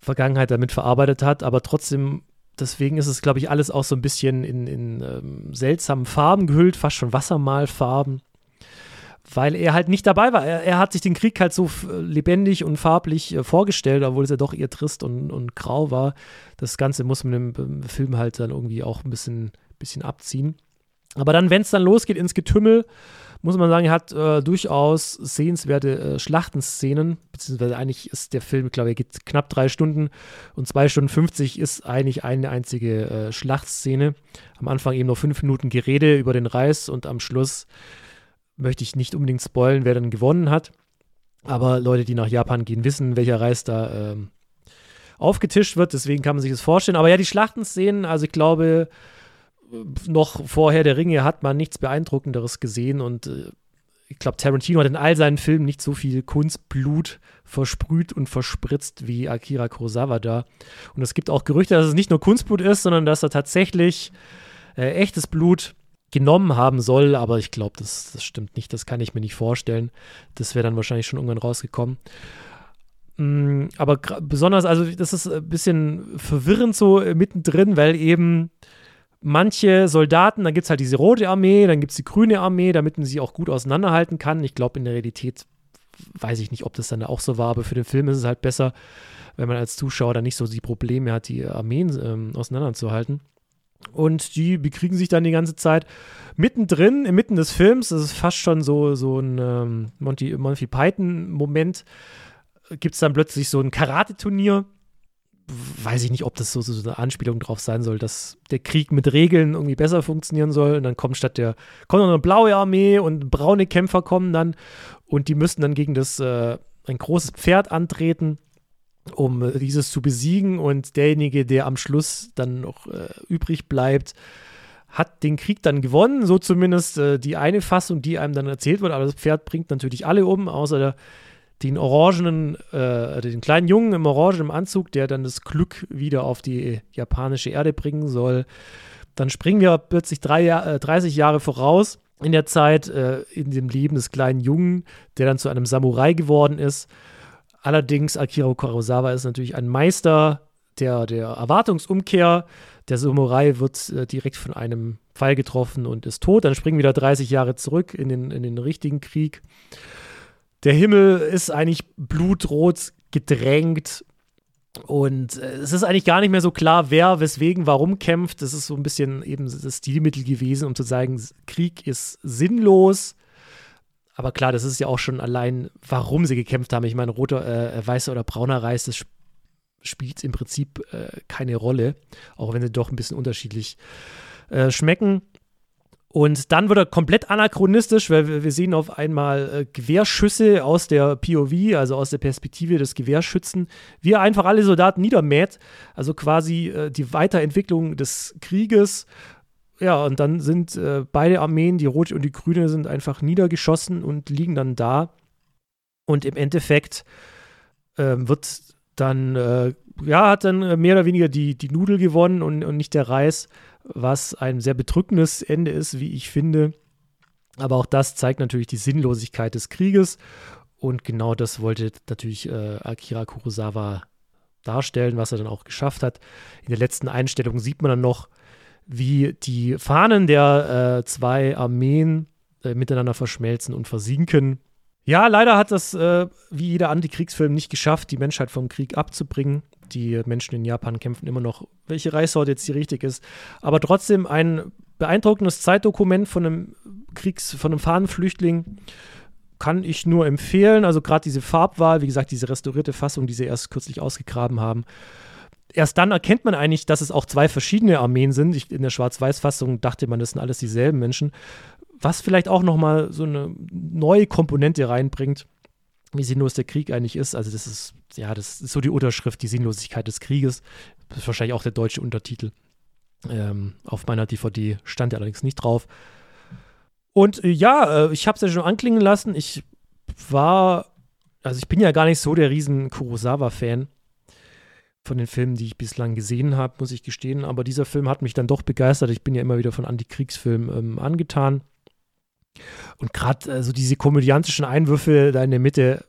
Vergangenheit damit verarbeitet hat, aber trotzdem, deswegen ist es, glaube ich, alles auch so ein bisschen in, in ähm, seltsamen Farben gehüllt, fast schon Wassermalfarben weil er halt nicht dabei war. Er, er, hat sich den Krieg halt so lebendig und farblich äh, vorgestellt, obwohl es ja doch eher trist und, und grau war. Das Ganze muss man im, im Film halt dann irgendwie auch ein bisschen, bisschen abziehen. Aber dann, wenn es dann losgeht ins Getümmel, muss man sagen, er hat äh, durchaus sehenswerte äh, Schlachtenszenen, beziehungsweise eigentlich ist der Film, glaube ich, geht knapp drei Stunden und zwei Stunden 50 ist eigentlich eine einzige äh, Schlachtszene. Am Anfang eben noch fünf Minuten Gerede über den Reis und am Schluss möchte ich nicht unbedingt spoilen, wer dann gewonnen hat. Aber Leute, die nach Japan gehen, wissen, welcher Reis da ähm, aufgetischt wird. Deswegen kann man sich das vorstellen. Aber ja, die Schlachtenszenen, also ich glaube, noch vorher der Ringe hat man nichts Beeindruckenderes gesehen und äh, ich glaube, Tarantino hat in all seinen Filmen nicht so viel Kunstblut versprüht und verspritzt wie Akira Kurosawa da. Und es gibt auch Gerüchte, dass es nicht nur Kunstblut ist, sondern dass er tatsächlich äh, echtes Blut genommen haben soll. Aber ich glaube, das, das stimmt nicht. Das kann ich mir nicht vorstellen. Das wäre dann wahrscheinlich schon irgendwann rausgekommen. Mm, aber besonders, also das ist ein bisschen verwirrend so äh, mittendrin, weil eben manche Soldaten, dann gibt es halt diese rote Armee, dann gibt es die grüne Armee, damit man sie auch gut auseinanderhalten kann. Ich glaube, in der Realität weiß ich nicht, ob das dann auch so war, aber für den Film ist es halt besser, wenn man als Zuschauer dann nicht so die Probleme hat, die Armeen ähm, auseinanderzuhalten. Und die bekriegen sich dann die ganze Zeit mittendrin, inmitten des Films. Das ist fast schon so, so ein ähm, Monty, Monty Python-Moment. Gibt es dann plötzlich so ein Karate-Turnier weiß ich nicht, ob das so, so, eine Anspielung drauf sein soll, dass der Krieg mit Regeln irgendwie besser funktionieren soll. Und dann kommt statt der, kommt noch eine blaue Armee und braune Kämpfer kommen dann und die müssen dann gegen das, äh, ein großes Pferd antreten, um äh, dieses zu besiegen. Und derjenige, der am Schluss dann noch äh, übrig bleibt, hat den Krieg dann gewonnen. So zumindest äh, die eine Fassung, die einem dann erzählt wird. Aber das Pferd bringt natürlich alle um, außer der den orangenen, äh, den kleinen Jungen im orangenen Anzug, der dann das Glück wieder auf die japanische Erde bringen soll. Dann springen wir plötzlich drei, äh, 30 Jahre voraus in der Zeit, äh, in dem Leben des kleinen Jungen, der dann zu einem Samurai geworden ist. Allerdings, Akira Kurosawa ist natürlich ein Meister der, der Erwartungsumkehr. Der Samurai wird äh, direkt von einem Pfeil getroffen und ist tot. Dann springen wieder 30 Jahre zurück in den, in den richtigen Krieg. Der Himmel ist eigentlich blutrot gedrängt und äh, es ist eigentlich gar nicht mehr so klar, wer, weswegen, warum kämpft. Das ist so ein bisschen eben das Stilmittel gewesen, um zu sagen, Krieg ist sinnlos. Aber klar, das ist ja auch schon allein, warum sie gekämpft haben. Ich meine, roter, äh, weißer oder brauner Reis, das spielt im Prinzip äh, keine Rolle, auch wenn sie doch ein bisschen unterschiedlich äh, schmecken. Und dann wird er komplett anachronistisch, weil wir, sehen auf einmal äh, Gewehrschüsse aus der POV, also aus der Perspektive des Gewehrschützen, wie er einfach alle Soldaten niedermäht. Also quasi äh, die Weiterentwicklung des Krieges. Ja, und dann sind äh, beide Armeen, die rote und die grüne, sind einfach niedergeschossen und liegen dann da. Und im Endeffekt ähm, wird dann, äh, ja, hat dann mehr oder weniger die, die Nudel gewonnen und, und nicht der Reis was ein sehr bedrückendes Ende ist, wie ich finde. Aber auch das zeigt natürlich die Sinnlosigkeit des Krieges. Und genau das wollte natürlich äh, Akira Kurosawa darstellen, was er dann auch geschafft hat. In der letzten Einstellung sieht man dann noch, wie die Fahnen der äh, zwei Armeen äh, miteinander verschmelzen und versinken. Ja, leider hat das, äh, wie jeder Antikriegsfilm, nicht geschafft, die Menschheit vom Krieg abzubringen die Menschen in Japan kämpfen immer noch, welche Reissorte jetzt die richtig ist. Aber trotzdem ein beeindruckendes Zeitdokument von einem Kriegs-, von einem Fahnenflüchtling kann ich nur empfehlen. Also gerade diese Farbwahl, wie gesagt, diese restaurierte Fassung, die sie erst kürzlich ausgegraben haben. Erst dann erkennt man eigentlich, dass es auch zwei verschiedene Armeen sind. Ich, in der Schwarz-Weiß-Fassung dachte man, das sind alles dieselben Menschen. Was vielleicht auch noch mal so eine neue Komponente reinbringt wie sinnlos der Krieg eigentlich ist. Also das ist, ja, das ist so die Unterschrift, die Sinnlosigkeit des Krieges. Das ist wahrscheinlich auch der deutsche Untertitel. Ähm, auf meiner DVD stand er allerdings nicht drauf. Und äh, ja, äh, ich habe es ja schon anklingen lassen. Ich war, also ich bin ja gar nicht so der riesen Kurosawa-Fan von den Filmen, die ich bislang gesehen habe, muss ich gestehen. Aber dieser Film hat mich dann doch begeistert. Ich bin ja immer wieder von Antikriegsfilmen ähm, angetan. Und gerade äh, so diese komödiantischen Einwürfe da in der Mitte,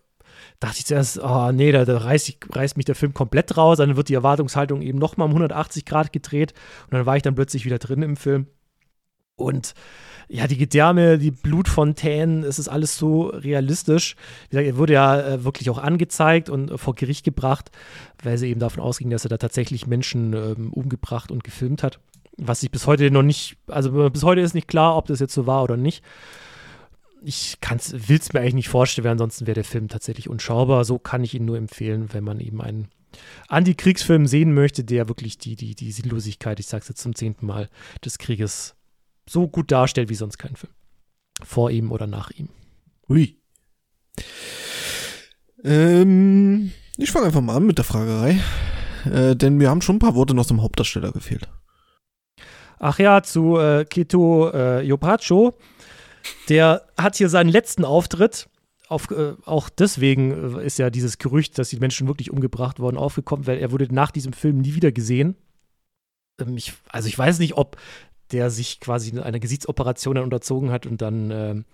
dachte ich zuerst, oh nee, da, da reißt, ich, reißt, mich der Film komplett raus. Dann wird die Erwartungshaltung eben nochmal um 180 Grad gedreht. Und dann war ich dann plötzlich wieder drin im Film. Und ja, die Gedärme, die Blutfontänen, es ist alles so realistisch. Wie gesagt, er wurde ja äh, wirklich auch angezeigt und äh, vor Gericht gebracht, weil sie eben davon ausging, dass er da tatsächlich Menschen ähm, umgebracht und gefilmt hat was sich bis heute noch nicht, also bis heute ist nicht klar, ob das jetzt so war oder nicht. ich will es mir eigentlich nicht vorstellen, weil ansonsten wäre der Film tatsächlich unschaubar. So kann ich ihn nur empfehlen, wenn man eben einen Antikriegsfilm sehen möchte, der wirklich die, die, die Sinnlosigkeit, ich sage es jetzt zum zehnten Mal, des Krieges so gut darstellt wie sonst kein Film. Vor ihm oder nach ihm. Ui. Ähm, ich fange einfach mal an mit der Fragerei. Äh, denn mir haben schon ein paar Worte noch zum Hauptdarsteller gefehlt. Ach ja, zu äh, Kito äh, Yopacho. Der hat hier seinen letzten Auftritt. Auf, äh, auch deswegen äh, ist ja dieses Gerücht, dass die Menschen wirklich umgebracht wurden, aufgekommen, weil er wurde nach diesem Film nie wieder gesehen. Ähm, ich, also ich weiß nicht, ob der sich quasi einer Gesichtsoperation unterzogen hat und dann ähm,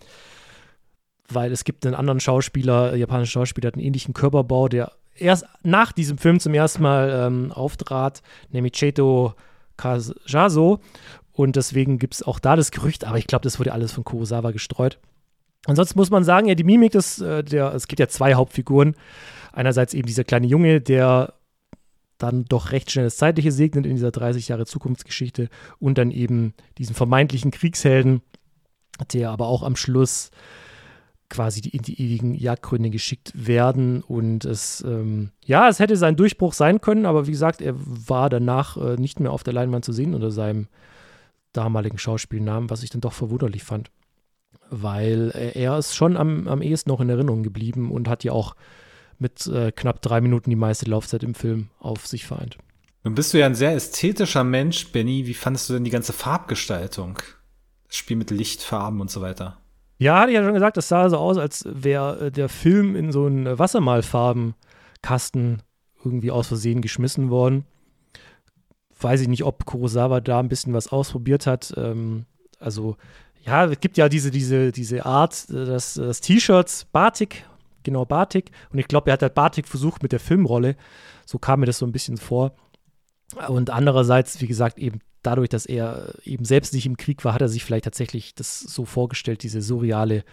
weil es gibt einen anderen Schauspieler, japanischen Schauspieler, hat einen ähnlichen Körperbau, der erst nach diesem Film zum ersten Mal ähm, auftrat, nämlich Cheto Kajaso. Und deswegen gibt es auch da das Gerücht, aber ich glaube, das wurde alles von Kurosawa gestreut. Ansonsten muss man sagen, ja, die Mimik des, äh, der, es gibt ja zwei Hauptfiguren. Einerseits eben dieser kleine Junge, der dann doch recht schnell das Zeitliche segnet in dieser 30 Jahre Zukunftsgeschichte und dann eben diesen vermeintlichen Kriegshelden, der aber auch am Schluss quasi in die ewigen Jagdgründe geschickt werden. Und es, ähm, ja, es hätte sein Durchbruch sein können, aber wie gesagt, er war danach äh, nicht mehr auf der Leinwand zu sehen unter seinem damaligen Schauspielnamen, was ich dann doch verwunderlich fand. Weil er ist schon am, am ehesten noch in Erinnerung geblieben und hat ja auch mit äh, knapp drei Minuten die meiste Laufzeit im Film auf sich vereint. Nun bist du ja ein sehr ästhetischer Mensch, Benny. Wie fandest du denn die ganze Farbgestaltung? Das Spiel mit Licht, Farben und so weiter. Ja, hatte ich ja schon gesagt, das sah so aus, als wäre äh, der Film in so einen Wassermalfarbenkasten irgendwie aus Versehen geschmissen worden. Weiß ich nicht, ob Kurosawa da ein bisschen was ausprobiert hat. Ähm, also, ja, es gibt ja diese, diese, diese Art, äh, das, das T-Shirts, Batik, genau Batik. Und ich glaube, er hat halt Batik versucht mit der Filmrolle. So kam mir das so ein bisschen vor. Und andererseits, wie gesagt, eben dadurch, dass er eben selbst nicht im Krieg war, hat er sich vielleicht tatsächlich das so vorgestellt, diese surreale,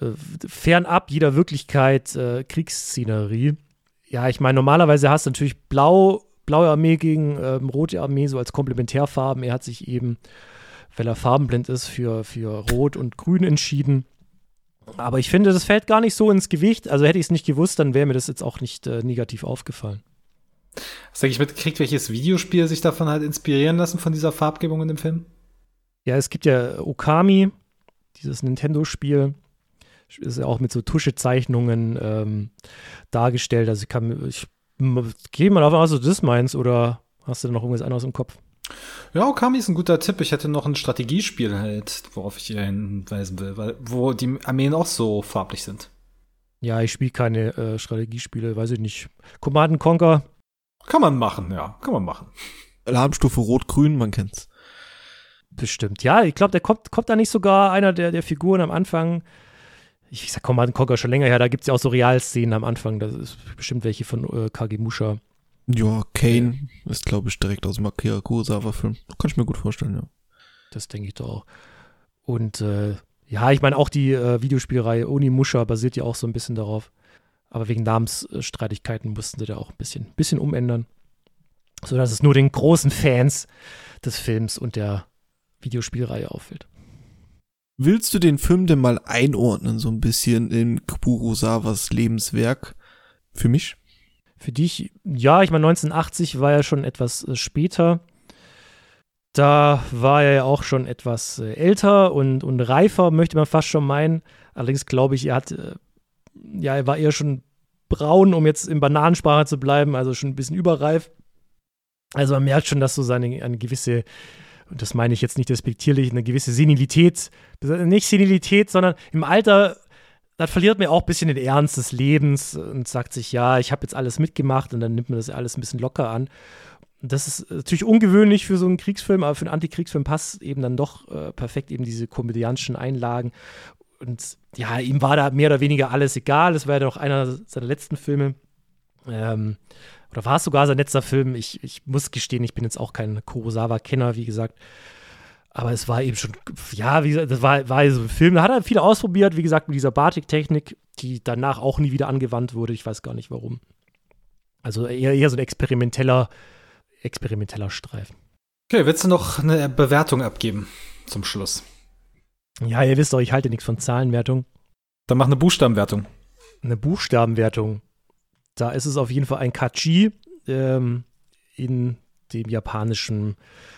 äh, fernab jeder Wirklichkeit äh, Kriegsszenerie. Ja, ich meine, normalerweise hast du natürlich Blau, blaue Armee gegen ähm, rote Armee so als Komplementärfarben. Er hat sich eben, weil er farbenblind ist, für, für Rot und Grün entschieden. Aber ich finde, das fällt gar nicht so ins Gewicht. Also hätte ich es nicht gewusst, dann wäre mir das jetzt auch nicht äh, negativ aufgefallen. Hast du eigentlich mitgekriegt, welches Videospiel sich davon hat inspirieren lassen, von dieser Farbgebung in dem Film? Ja, es gibt ja Okami, dieses Nintendo-Spiel. Ist ja auch mit so Tuschezeichnungen ähm, dargestellt. Also ich kann, ich gehe mal davon aus, dass du das meinst, oder hast du da noch irgendwas anderes im Kopf? Ja, Okami ist ein guter Tipp. Ich hätte noch ein Strategiespiel halt, worauf ich hier hinweisen will, weil, wo die Armeen auch so farblich sind. Ja, ich spiele keine äh, Strategiespiele, weiß ich nicht. Command Conquer kann man machen, ja. Kann man machen. Alarmstufe Rot-Grün, man kennt's. Bestimmt. Ja, ich glaube, der kommt, kommt da nicht sogar einer der, der Figuren am Anfang. Ich sag Command Conquer schon länger her, da gibt es ja auch so Realszenen am Anfang. Das ist bestimmt welche von äh, Kagemusha. Ja, Kane ja. ist, glaube ich, direkt aus dem Akira Kurosawa-Film. Kann ich mir gut vorstellen, ja. Das denke ich doch auch. Und äh, ja, ich meine, auch die äh, Videospielreihe Onimusha basiert ja auch so ein bisschen darauf. Aber wegen Namensstreitigkeiten mussten sie da auch ein bisschen, bisschen umändern. Sodass es nur den großen Fans des Films und der Videospielreihe auffällt. Willst du den Film denn mal einordnen, so ein bisschen in Kurosawas Lebenswerk? Für mich? Für dich, ja, ich meine, 1980 war ja schon etwas äh, später. Da war er ja auch schon etwas äh, älter und, und reifer, möchte man fast schon meinen. Allerdings glaube ich, er hat äh, ja, er war eher schon braun, um jetzt in Bananensprache zu bleiben, also schon ein bisschen überreif. Also man merkt schon, dass so seine eine gewisse, und das meine ich jetzt nicht respektierlich, eine gewisse Senilität, nicht Senilität, sondern im Alter, da verliert man auch ein bisschen den Ernst des Lebens und sagt sich, ja, ich habe jetzt alles mitgemacht und dann nimmt man das alles ein bisschen locker an. Das ist natürlich ungewöhnlich für so einen Kriegsfilm, aber für einen Antikriegsfilm passt eben dann doch äh, perfekt eben diese komödiantischen Einlagen und ja, ihm war da mehr oder weniger alles egal. Das war ja noch einer seiner letzten Filme. Ähm, oder war es sogar sein letzter Film? Ich, ich muss gestehen, ich bin jetzt auch kein Kurosawa-Kenner, wie gesagt. Aber es war eben schon, ja, wie gesagt, das war, war so ein Film. Da hat er viele ausprobiert, wie gesagt, mit dieser Batik-Technik, die danach auch nie wieder angewandt wurde. Ich weiß gar nicht warum. Also eher, eher so ein experimenteller, experimenteller Streifen. Okay, willst du noch eine Bewertung abgeben zum Schluss? Ja, ihr wisst doch, ich halte nichts von Zahlenwertung. Dann mach eine Buchstabenwertung. Eine Buchstabenwertung. Da ist es auf jeden Fall ein Kachi ähm, in dem japanischen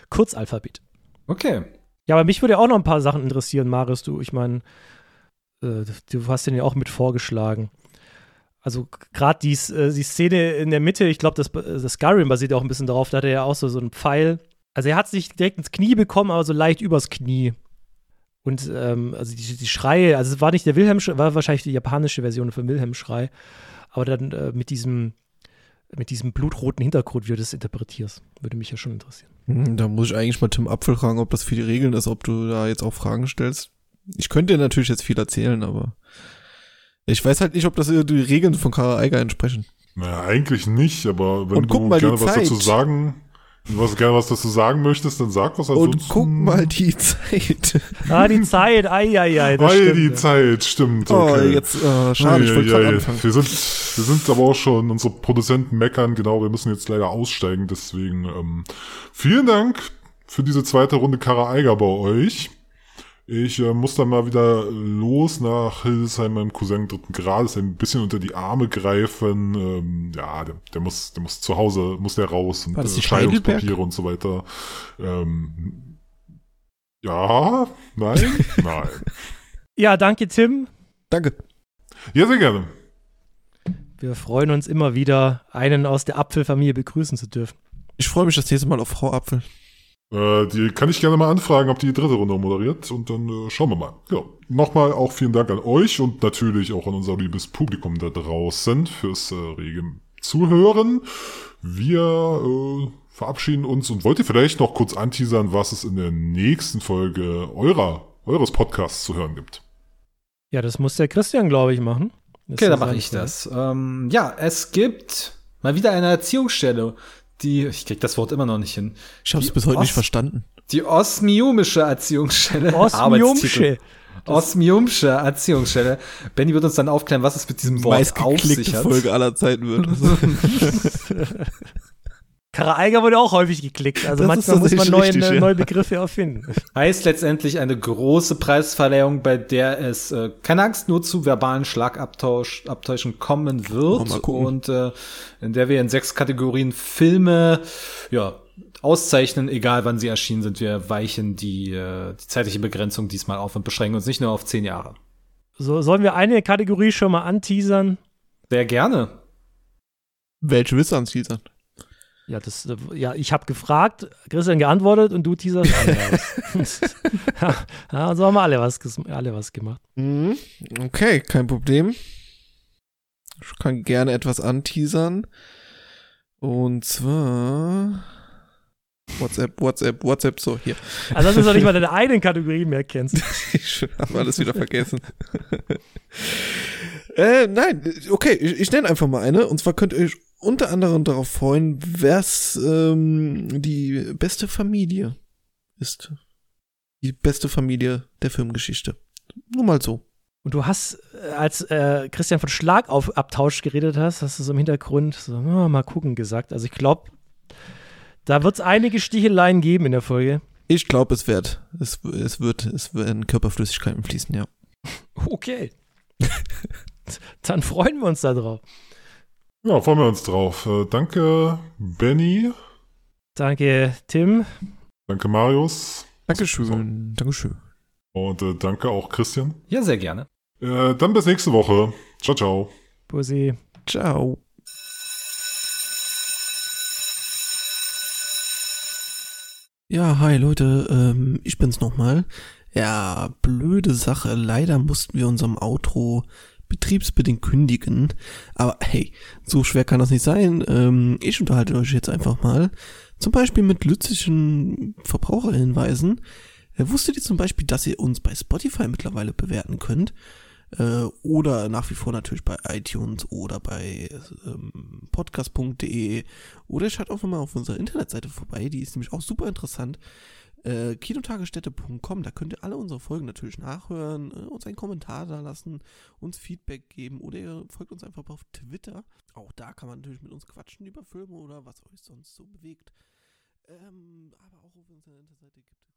Kurzalphabet. Okay. Ja, aber mich würde ja auch noch ein paar Sachen interessieren, Marius. Du, ich meine, äh, du hast den ja auch mit vorgeschlagen. Also gerade die, äh, die Szene in der Mitte, ich glaube, das, das Skyrim basiert auch ein bisschen darauf, da hat er ja auch so, so einen Pfeil. Also er hat sich direkt ins Knie bekommen, aber so leicht übers Knie. Und ähm, also die, die Schreie, also es war nicht der Wilhelm, war wahrscheinlich die japanische Version von Wilhelm-Schrei, aber dann äh, mit diesem mit diesem blutroten Hintergrund, wie du das interpretierst, würde mich ja schon interessieren. Hm, Da muss ich eigentlich mal Tim Apfel fragen, ob das für die Regeln ist, ob du da jetzt auch Fragen stellst. Ich könnte dir natürlich jetzt viel erzählen, aber ich weiß halt nicht, ob das die Regeln von Kara Eiger entsprechen. Naja, eigentlich nicht, aber wenn Und guck du mal die gerne was dazu sagen, wenn du was gerne was dazu sagen möchtest, dann sag was ansonsten. Und guck mal die Zeit. Ah, die Zeit, ei, ei, ei, das Ei, stimmt, die ja. Zeit, stimmt. Oh, Okay. jetzt, äh, schade, ich wollte Ei, ei, gerade ei. anfangen. Wir sind, wir sind aber auch schon, unsere Produzenten meckern, genau, wir müssen jetzt leider aussteigen, deswegen ähm, vielen Dank für diese zweite Runde Kara Eiger bei euch. Ich äh, muss dann mal wieder los nach Hildesheim, meinem Cousin dritten Grades, ein bisschen unter die Arme greifen. Ähm, ja, der, der muss, der muss zu Hause, muss der raus und äh? Scheidungspapiere und so weiter. Ähm, ja, nein, *laughs* nein. Ja, danke, Tim. Danke. Ja, sehr gerne. Wir freuen uns immer wieder, einen aus der Apfelfamilie begrüßen zu dürfen. Ich freue mich das nächste Mal auf Frau Apfel. Äh, die kann ich gerne mal anfragen, ob die die dritte Runde moderiert und dann äh, schauen wir mal. Ja. Nochmal auch vielen Dank an euch und natürlich auch an unser liebes Publikum da draußen fürs äh, rege Zuhören. Wir äh, verabschieden uns und wollt ihr vielleicht noch kurz anteasern, was es in der nächsten Folge eurer, eures Podcasts zu hören gibt? Ja, das muss der Christian, glaube ich, machen. Das Okay, dann mache ich das. Ähm, ja, es gibt mal wieder eine Erziehungsstelle, die, ich krieg das Wort immer noch nicht hin. Ich habe es Die bis heute nicht Ost- verstanden. Die osmiumische Erziehungsstelle. Arbeitstitel. Osmiumsche. Erziehungsstelle. Benny wird uns dann aufklären, was es mit diesem Wort auf sich hat. Folge aller Zeiten wird. *laughs* *laughs* Kara Eiger wurde auch häufig geklickt. Also Das manchmal muss man neue, richtig, ja. neue Begriffe erfinden. *laughs* Heißt letztendlich eine große Preisverleihung, bei der es, äh, keine Angst, nur zu verbalen Schlagabtauschen kommen wird. Oh, mal gucken. und äh, in der wir in sechs Kategorien Filme ja, auszeichnen, egal wann sie erschienen sind. Wir weichen die, äh, die zeitliche Begrenzung diesmal auf und beschränken uns nicht nur auf zehn Jahre. So, sollen wir eine Kategorie schon mal anteasern? Sehr gerne. Welche willst du anteasern? Ja, das, äh, ja, ich habe gefragt, Christian geantwortet und du teaserst anders. *laughs* *laughs* ja, ja, so haben wir alle was, alle was gemacht. Mhm. Okay, kein Problem. Ich kann gerne etwas anteasern. Und zwar WhatsApp, WhatsApp, WhatsApp, so hier. Also, dass du doch nicht mal *laughs* deine eigenen Kategorien mehr kennst. Ich habe alles wieder vergessen. äh, nein, okay, ich, ich nenne einfach mal eine. Und zwar könnt ihr euch unter anderem darauf freuen, was ähm, die beste Familie ist. Die beste Familie der Filmgeschichte. Nur mal so. Und du hast, äh, als äh, Christian von Schlagabtausch geredet hast, hast du so im Hintergrund so, "Ah, mal gucken gesagt. Also ich glaube, da wird es einige Sticheleien geben in der Folge. Ich glaube, es wird, es, es wird, es werden Körperflüssigkeiten fließen, ja. *laughs* Okay. *laughs* Dann freuen wir uns darauf. Ja, freuen wir uns drauf. Äh, danke, Benny. Danke, Tim. Danke, Marius. Dankeschön, Dankeschön. Und äh, danke auch, Christian. Ja, sehr gerne. Äh, dann bis nächste Woche. Ciao, ciao. Bussi. Ciao. Ja, hi Leute, ähm, ich bin's nochmal. Ja, blöde Sache. Leider mussten wir unserem Outro betriebsbedingt kündigen. Aber hey, so schwer kann das nicht sein. Ähm, ich unterhalte euch jetzt einfach mal. Zum Beispiel mit lützischen Verbraucherhinweisen. Äh, wusstet ihr zum Beispiel, dass ihr uns bei Spotify mittlerweile bewerten könnt? Äh, oder nach wie vor natürlich bei iTunes oder bei ähm, podcast.de oder schaut auch mal auf unserer Internetseite vorbei, die ist nämlich auch super interessant. Äh, Kinotagesstätte.com, da könnt ihr alle unsere Folgen natürlich nachhören, äh, uns einen Kommentar da lassen, uns Feedback geben oder ihr folgt uns einfach auf Twitter. Auch da kann man natürlich mit uns quatschen über Filme oder was euch sonst so bewegt. Ähm, aber auch auf unserer Internetseite gibt es.